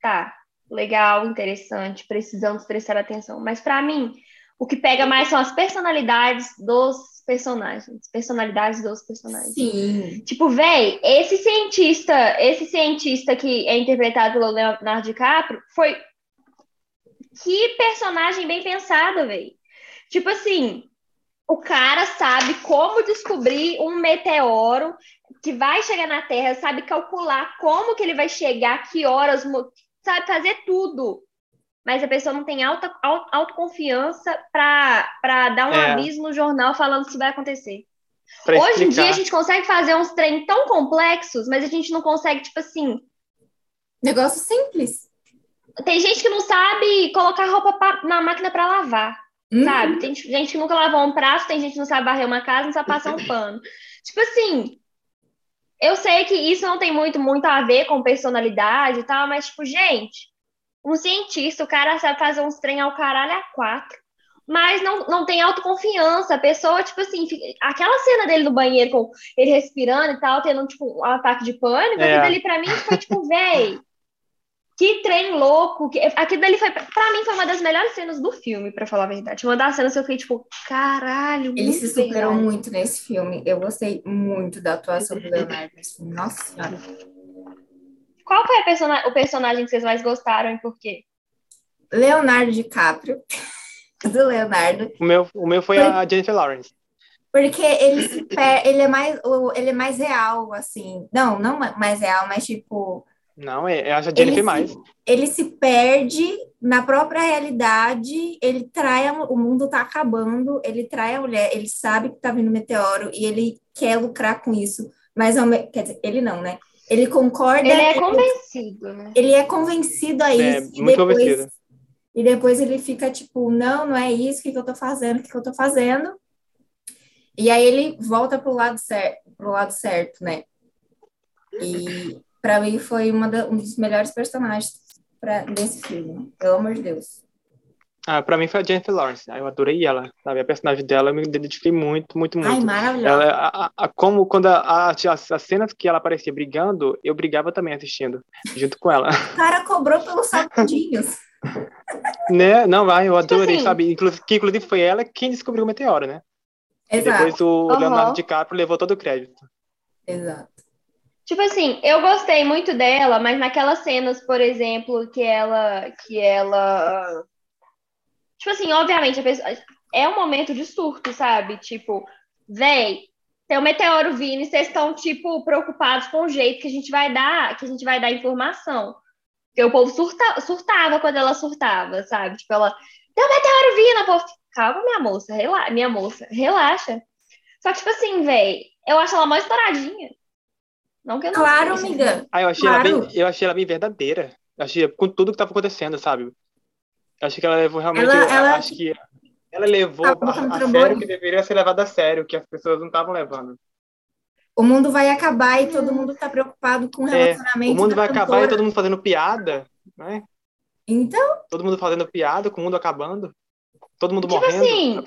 tá, legal, interessante, precisamos prestar atenção. Mas pra mim, o que pega mais são as personalidades dos personagens. Personalidades dos personagens.
Sim.
Tipo, véi, esse cientista, esse cientista que é interpretado pelo Leonardo DiCaprio foi. Que personagem bem pensado, véi. Tipo assim, o cara sabe como descobrir um meteoro que vai chegar na Terra, sabe calcular como que ele vai chegar, que horas, sabe fazer tudo. Mas a pessoa não tem alta, au- autoconfiança pra, pra dar um
É.
aviso no jornal falando que isso vai acontecer.
Pra
Hoje em dia a
explicar.
gente consegue fazer uns trem tão complexos, mas a gente não consegue, tipo assim.
Negócio simples.
Tem gente que não sabe colocar roupa pa- na máquina pra lavar,
Hum,
sabe? Tem gente que nunca lavou um prato, tem gente que não sabe varrer uma casa, não sabe passar um pano. Tipo assim, eu sei que isso não tem muito, muito a ver com personalidade e tal, mas, tipo, gente, um cientista, o cara sabe fazer uns trem ao caralho a quatro mas não, não tem autoconfiança. A pessoa, tipo assim, fica... aquela cena dele no banheiro com ele respirando e tal, tendo, tipo, um ataque de pânico, é. aquilo ali pra mim foi, tipo, véi, que trem louco. Que... Aquilo dali foi, pra mim, foi uma das melhores cenas do filme, pra falar a verdade. Uma das cenas que eu fiquei, tipo, caralho,
Ele se superou bem, muito nesse filme. Eu gostei muito da atuação do <laughs> Leonardo nesse filme. Nossa senhora.
Qual foi person... o personagem que vocês mais gostaram e por quê?
Leonardo DiCaprio. <laughs> do Leonardo.
O meu, o meu foi a Jennifer Lawrence.
Porque ele, ele, é mais, ele é mais real, assim. Não, não mais real, mas tipo.
Não, é, eu acho a Jennifer
ele
mais.
Se, ele se perde na própria realidade, ele trai, a, o mundo tá acabando, ele trai a mulher, ele sabe que tá vindo meteoro e ele quer lucrar com isso. Mas, quer dizer, ele não, né? Ele concorda.
Ele é convencido, né?
Ele é convencido a é, isso.
É, muito depois, convencido.
E depois ele fica tipo, não, não é isso que, que eu tô fazendo, o que, que eu tô fazendo. E aí ele volta pro lado certo, pro lado certo, né? E para mim foi uma da, um dos melhores personagens pra, desse filme, pelo amor de Deus.
Ah, pra mim foi a Jennifer Lawrence. Eu adorei ela, sabe? A personagem dela eu me identifiquei muito, muito, muito.
Ai, maravilhosa.
Ela, a, a, como quando a, as, as cenas que ela aparecia brigando, eu brigava também assistindo, junto com ela.
O cara cobrou pelos salgadinhos. <laughs>
né? Não, vai, eu tipo adorei, assim, sabe? Inclusive, que inclusive foi ela quem descobriu o meteoro, né? Exato. E depois o uhum. Leonardo DiCaprio levou todo o crédito.
Exato.
Tipo assim, eu gostei muito dela, mas naquelas cenas, por exemplo, que ela. que ela. Tipo assim, obviamente, pessoa, é um momento de surto, sabe? Tipo, véi, tem um meteoro vindo e vocês estão, tipo, preocupados com o jeito que a gente vai dar, que a gente vai dar informação. Porque o povo surta, surtava quando ela surtava, sabe? Tipo, ela, tem um meteoro vindo, povo, calma, minha moça, relaxa, minha moça, relaxa. Só que, tipo assim, velho, eu acho ela mais estouradinha. Não que eu não
Claro, seja. amiga.
Ah, eu achei, claro. ela bem, eu achei ela bem verdadeira. Eu achei com tudo que tava acontecendo, sabe? Eu acho que ela levou realmente. Ela, eu, ela... acho que ela levou a, a sério que deveria ser levado a sério, que as pessoas não estavam levando.
O mundo vai acabar e todo mundo está preocupado com o relacionamento.
É, o mundo vai cantora. acabar e todo mundo fazendo piada, né?
Então?
Todo mundo fazendo piada com o mundo acabando. Todo mundo
tipo
morrendo.
Assim,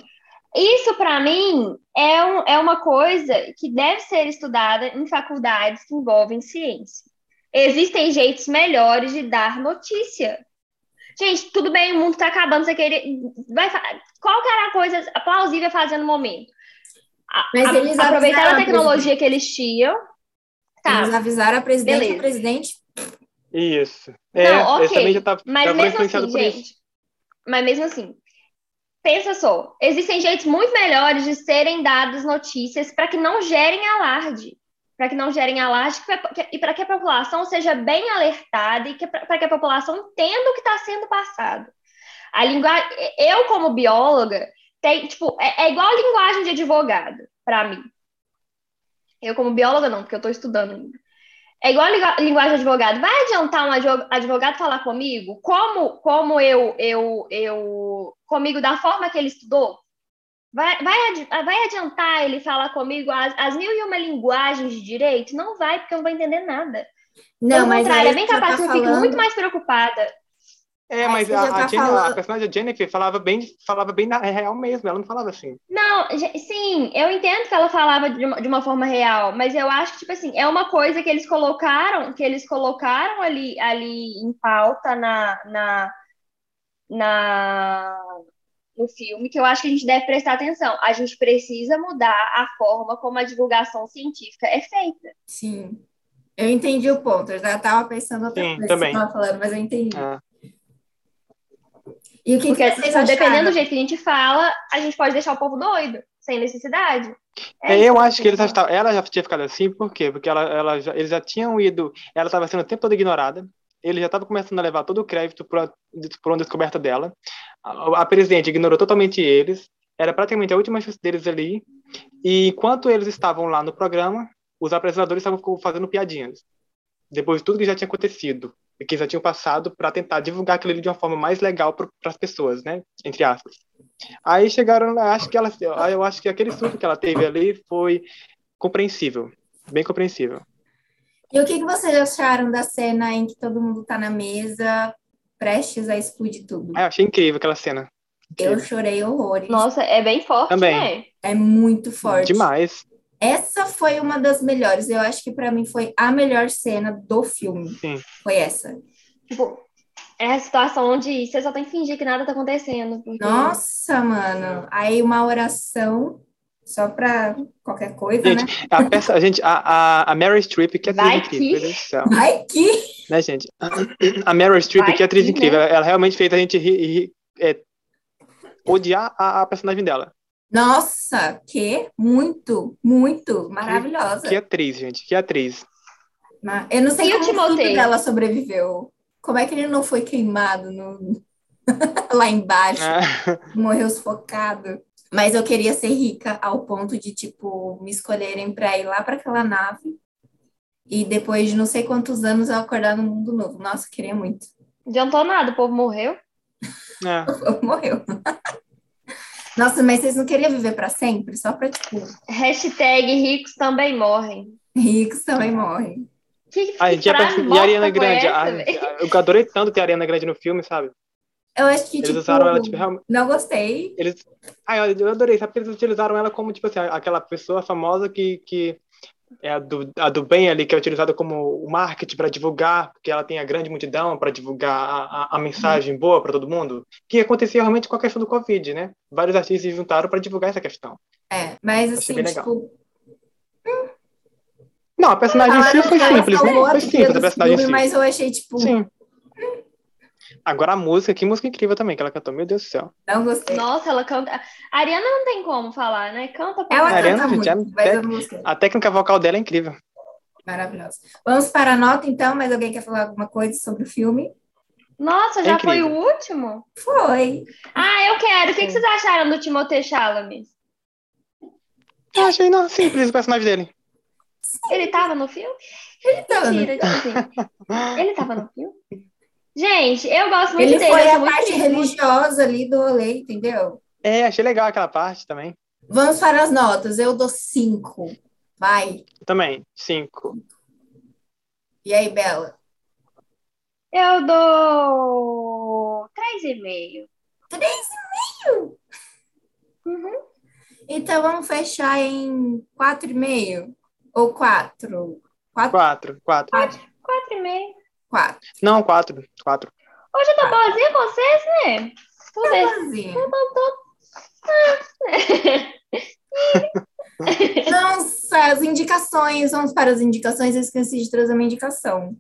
isso para mim é, um, é uma coisa que deve ser estudada em faculdades que envolvem ciência. Existem jeitos melhores de dar notícia. Gente, tudo bem, o mundo está acabando, você querer. Vai, qual que era a coisa plausível fazer no momento? Mas eles aproveitaram a tecnologia a que eles tinham.
Tá. Eles avisaram a presidente Beleza. o presidente.
Isso. É,
não, ok.
Já tá,
mas mesmo assim, gente. Isso. Mas mesmo assim, pensa só, existem jeitos muito melhores de serem dadas notícias para que não gerem alarde. Para que não gerem alarde e para que a população seja bem alertada e para que a população entenda o que está sendo passado. A linguagem, eu como bióloga, tem, tipo, é, é igual a linguagem de advogado, para mim. Eu, como bióloga, não, porque eu estou estudando ainda. É igual a linguagem de advogado. Vai adiantar um advogado falar comigo como, como eu, eu, eu, comigo da forma que ele estudou? Vai, vai, vai adiantar ele falar comigo as, as mil e uma linguagens de direito? Não vai, porque eu não vou entender nada.
Não, Pelo mas
contrário, é bem capaz tá que eu falando... fique muito mais preocupada
é, mas a, tá a, Jennifer, a, personagem Jennifer falava bem, falava bem na real mesmo, ela não falava assim.
Não, sim, eu entendo que ela falava de uma, de uma forma real, mas eu acho que, tipo assim, é uma coisa que eles colocaram, que eles colocaram ali, ali em pauta na, na, na, no filme, que eu acho que a gente deve prestar atenção. A gente precisa mudar a forma como a divulgação científica é feita.
Sim. Eu entendi o ponto, eu já estava pensando outra Sim, coisa também. que você falando, mas eu entendi. É.
E o que, Porque, que vocês dependendo do jeito que a gente fala, a gente pode deixar o povo doido, sem necessidade.
É, é eu acho que eles estavam, ela já tinha ficado assim, por quê? Porque ela, ela já, eles já tinham ido, ela estava sendo o tempo todo ignorada, ele já estava começando a levar todo o crédito por, por uma descoberta dela. A, a presidente ignorou totalmente eles, era praticamente a última chance deles ali, e enquanto eles estavam lá no programa, os apresentadores estavam fazendo piadinhas. Depois de tudo que já tinha acontecido que já tinham passado para tentar divulgar aquilo de uma forma mais legal para as pessoas, né? Entre aspas. Aí chegaram acho que ela, eu acho que aquele surto que ela teve ali foi compreensível. Bem compreensível.
E o que, que vocês acharam da cena em que todo mundo tá na mesa, prestes a explodir tudo?
Ah, eu achei incrível aquela cena.
Eu chorei horrores.
Nossa, é bem forte,
Também.
né?
É muito forte.
Demais.
Essa foi uma das melhores. Eu acho que pra mim foi a melhor cena do filme.
Sim.
Foi essa.
Tipo, é a situação onde você só tem que fingir que nada tá acontecendo. Porque...
Nossa, mano. Aí uma oração só pra qualquer coisa, né?
Gente, a, peça, a, gente, a, a, a Meryl Streep, que atriz
Vai
incrível,
que-
meu Deus do céu.
Ai, que...
Né, gente? A Meryl Streep,
Vai
que atriz
que,
incrível.
né?
Ela, ela realmente fez a gente rir, rir- é, odiar a, a personagem dela.
Nossa, que? Muito, muito. Maravilhosa.
Que atriz, gente. Que atriz.
Eu não sei
E o
como o filho dela sobreviveu. Como é que ele não foi queimado no... <laughs> lá embaixo?
É.
morreu sufocado. Mas eu queria ser rica ao ponto de, tipo, me escolherem para ir lá para aquela nave e depois de não sei quantos anos eu acordar no mundo novo. Nossa, eu queria muito.
Adiantou nada, o povo morreu.
É. <laughs>
Morreu. Nossa, mas vocês não queriam viver para sempre? Só para, tipo,
Hashtag ricos também morrem.
ricos também morrem.
Que, que
Ah, gente, e a,
frase
perso- e a Ariana Grande?
essa,
a-
velho?
eu adorei tanto ter a Ariana Grande no filme, sabe?
Eu acho que,
Eles
tipo,
usaram ela, tipo, realmente.
não gostei.
Eles... Ah, eu adorei, sabe? Porque eles utilizaram ela como, tipo assim, aquela pessoa famosa que, que é a do, a do bem ali, que é utilizada como o marketing para divulgar, porque ela tem a grande multidão para divulgar a, a, a mensagem boa para todo mundo. Que acontecia realmente com a questão do Covid, né? Vários artistas se juntaram para divulgar essa questão.
É, mas assim,
legal.
tipo,
Não, a personagem em si foi simples, né?
salvou a
Foi simples a personagem em si.
mas eu achei, tipo,
Sim. Agora a música, que música incrível também que ela cantou, meu Deus do céu.
não gostei.
Nossa, ela canta. A Ariana não tem como falar, né? Canta pra
Ela
A Ariana,
canta
gente, é-
muito, mas eu não gostei.
A técnica vocal dela é incrível.
Maravilhosa. Vamos para a nota, então, mas alguém quer falar alguma coisa sobre o filme?
Nossa, já
É
foi o último?
Foi.
Ah, eu quero. O que, que vocês acharam do Timothée Chalamet?
Eu achei não, simples o personagem dele.
Ele tava no filme?
Ele tava no-
Mentira, tipo assim. <laughs> Ele tava no filme? Gente, eu gosto muito
Ele
dele.
foi
eu
a
muito
parte religiosa ali do rolê, entendeu?
É, achei legal aquela parte também.
Vamos para as notas. Eu dou cinco. Vai.
Eu também, cinco.
E aí, Bela?
Eu dou três e meio.
Então vamos fechar em quatro e meio? Ou quatro? Quatro?
Quatro, quatro.
Quatro e meio.
Quatro.
Não, quatro, quatro.
Hoje eu tô boazinha com vocês, né? Tudo é-
Sozinha.
é-
Nossa, as indicações. Vamos para as indicações. Eu esqueci de trazer uma indicação.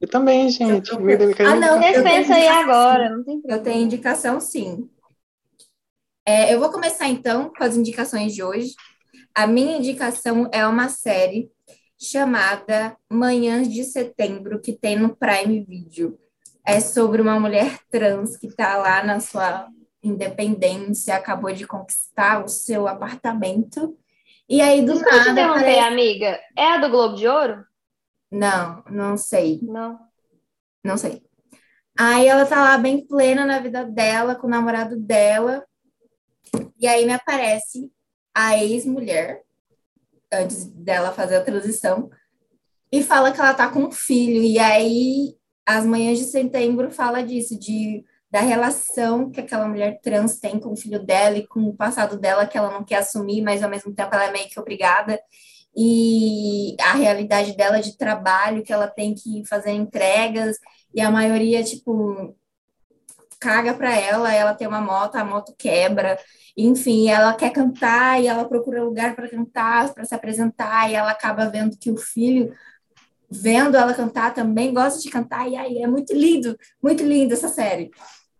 Eu também, gente.
Eu
Me- me-
Ah, não.
Vocês
eu
pensam aí
indicação,
agora, não tem
Eu tenho indicação, sim. É, eu vou começar então com as indicações de hoje. A minha indicação é uma série chamada Manhãs de Setembro, que tem no Prime Video. É sobre uma mulher trans que está lá na sua independência, acabou de conquistar o seu apartamento. E aí, do
Desculpa
nada,
interromper,
aparece...
amiga. É a do Globo de Ouro?
Não, não sei.
Não.
Não sei. Aí ela tá lá bem plena na vida dela, com o namorado dela. E aí me aparece a ex-mulher, antes dela fazer a transição, e fala que ela tá com um filho. E aí, as manhãs de setembro fala disso, de, da relação que aquela mulher trans tem com o filho dela e com o passado dela, que ela não quer assumir, mas ao mesmo tempo ela é meio que obrigada. E a realidade dela de trabalho, que ela tem que fazer entregas, e a maioria, tipo, caga pra ela, ela tem uma moto, a moto quebra, enfim, ela quer cantar e ela procura lugar para cantar, para se apresentar, e ela acaba vendo que o filho, vendo ela cantar, também gosta de cantar, e aí é muito lindo, muito lindo essa série.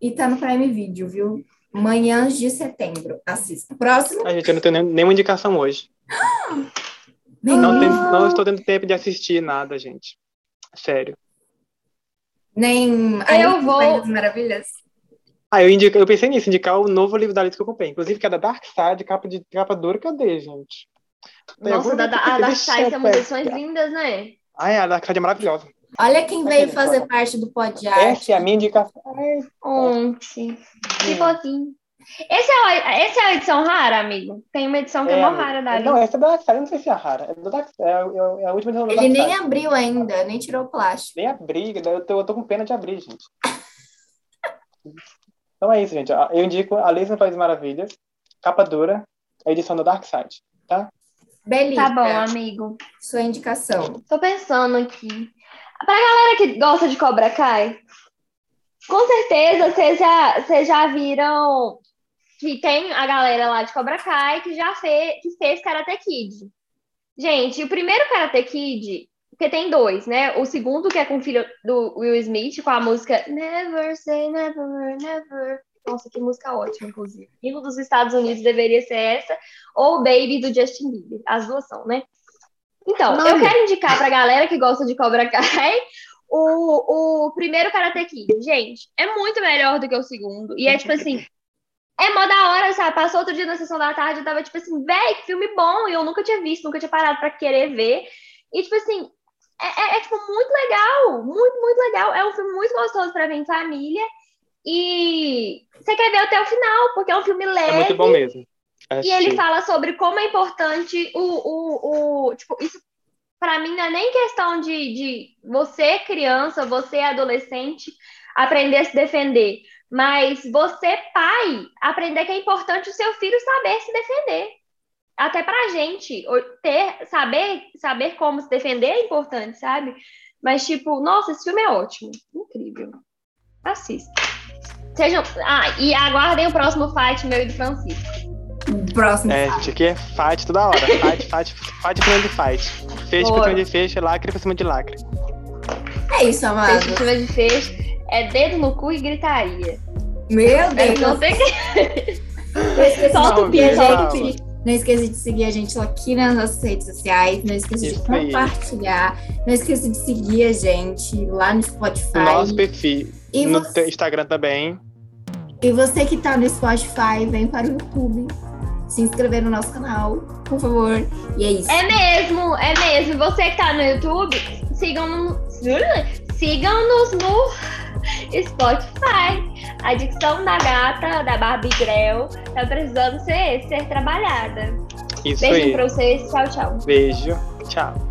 E tá no Prime Video, viu? Manhãs de setembro. Assista. Próximo.
A gente, eu não tenho nem- nenhuma indicação hoje. <gasps>
Bem,
Não, tem- não estou tendo tempo de assistir nada, gente. Sério.
Nem
Eu vou-
Maravilhas.
Ah, eu, indico, eu pensei nisso, indicar o novo livro da Alice que eu comprei. Inclusive, que é da Dark Side, capa, de, capa dura que eu dei, gente. Tem
Nossa, da, da, a Dark Side tem umas
eu
edições lindas, né?
Ai, a Dark Side é maravilhosa.
Olha quem veio fazer parte do Pod Arte.
Essa é a minha indicação.
Ontem. Que fofinho. Esse é, esse é a edição rara, amigo? Tem uma edição que é, é mó rara da
Não, essa é da Dark não sei se é rara. É, do Dark, é, é, é a última edição do
Ele nem abriu ainda, nem tirou o plástico.
Nem abri, eu tô, eu tô com pena de abrir, gente. <laughs> então é isso, gente. Eu indico Alice no País Maravilhas, capa dura, a edição do Dark Side, tá?
Beleza.
Tá bom, amigo.
Sua indicação.
Tô pensando aqui. Pra galera que gosta de Cobra Kai, com certeza vocês já, vocês já viram que tem a galera lá de Cobra Kai que já fez, que fez Karate Kid. Gente, o primeiro Karate Kid, porque tem dois, né? O segundo, que é com o filho do Will Smith, com a música Never Say Never, Never. Nossa, que música ótima, inclusive. Hino dos Estados Unidos deveria ser essa, ou Baby do Justin Bieber. As duas são, né? Então, Não. eu quero indicar pra galera que gosta de Cobra Kai <laughs> o, o primeiro Karate Kid. Gente, é muito melhor do que o segundo. E é tipo assim, é mó da hora, sabe? Passou outro dia na sessão da tarde, eu tava tipo assim, véi, que filme bom, e eu nunca tinha visto, nunca tinha parado pra querer ver. E tipo assim, é, é, é tipo muito legal, muito, muito legal. É um filme muito gostoso pra ver em família. E você quer ver até o final, porque é um filme leve. É
muito bom mesmo.
E ele fala sobre como é importante o, o, o tipo, isso para mim não é nem questão de, de você criança, você adolescente aprender a se defender, mas você, pai, aprender que é importante o seu filho saber se defender. Até pra gente, ter, saber, saber como se defender é importante, sabe? Mas, tipo, nossa, esse filme é ótimo. Incrível. Assista. Sejam... Ah, e aguardem o próximo fight meu e do Francisco.
Próximo.
É, gente, aqui é fight toda hora. <laughs> Fight, fight, fight pra cima de fight. Feixe pra cima de feixe, lacre pra cima de lacre.
É isso, amado.
Feixe pra cima de feixe é dedo no cu e gritaria.
Meu Deus!
Não tem
que. <laughs> Solta o gente. Não esqueça de seguir a gente aqui nas nossas redes sociais. Não esqueça Isso de compartilhar. Aí. Não esqueça de seguir a gente lá no Spotify. No
nosso perfil. E no você... Instagram também.
E você que tá no Spotify, vem para o YouTube. Se inscrever no nosso canal, por favor. E é isso.
É mesmo, é mesmo. Você que tá no YouTube, sigam-nos sigam-nos no Spotify. A dicção da gata, da Barbie Grell, tá precisando ser, ser trabalhada.
Isso
Beijo
aí.
pra vocês. Tchau, tchau.
Beijo. Tchau.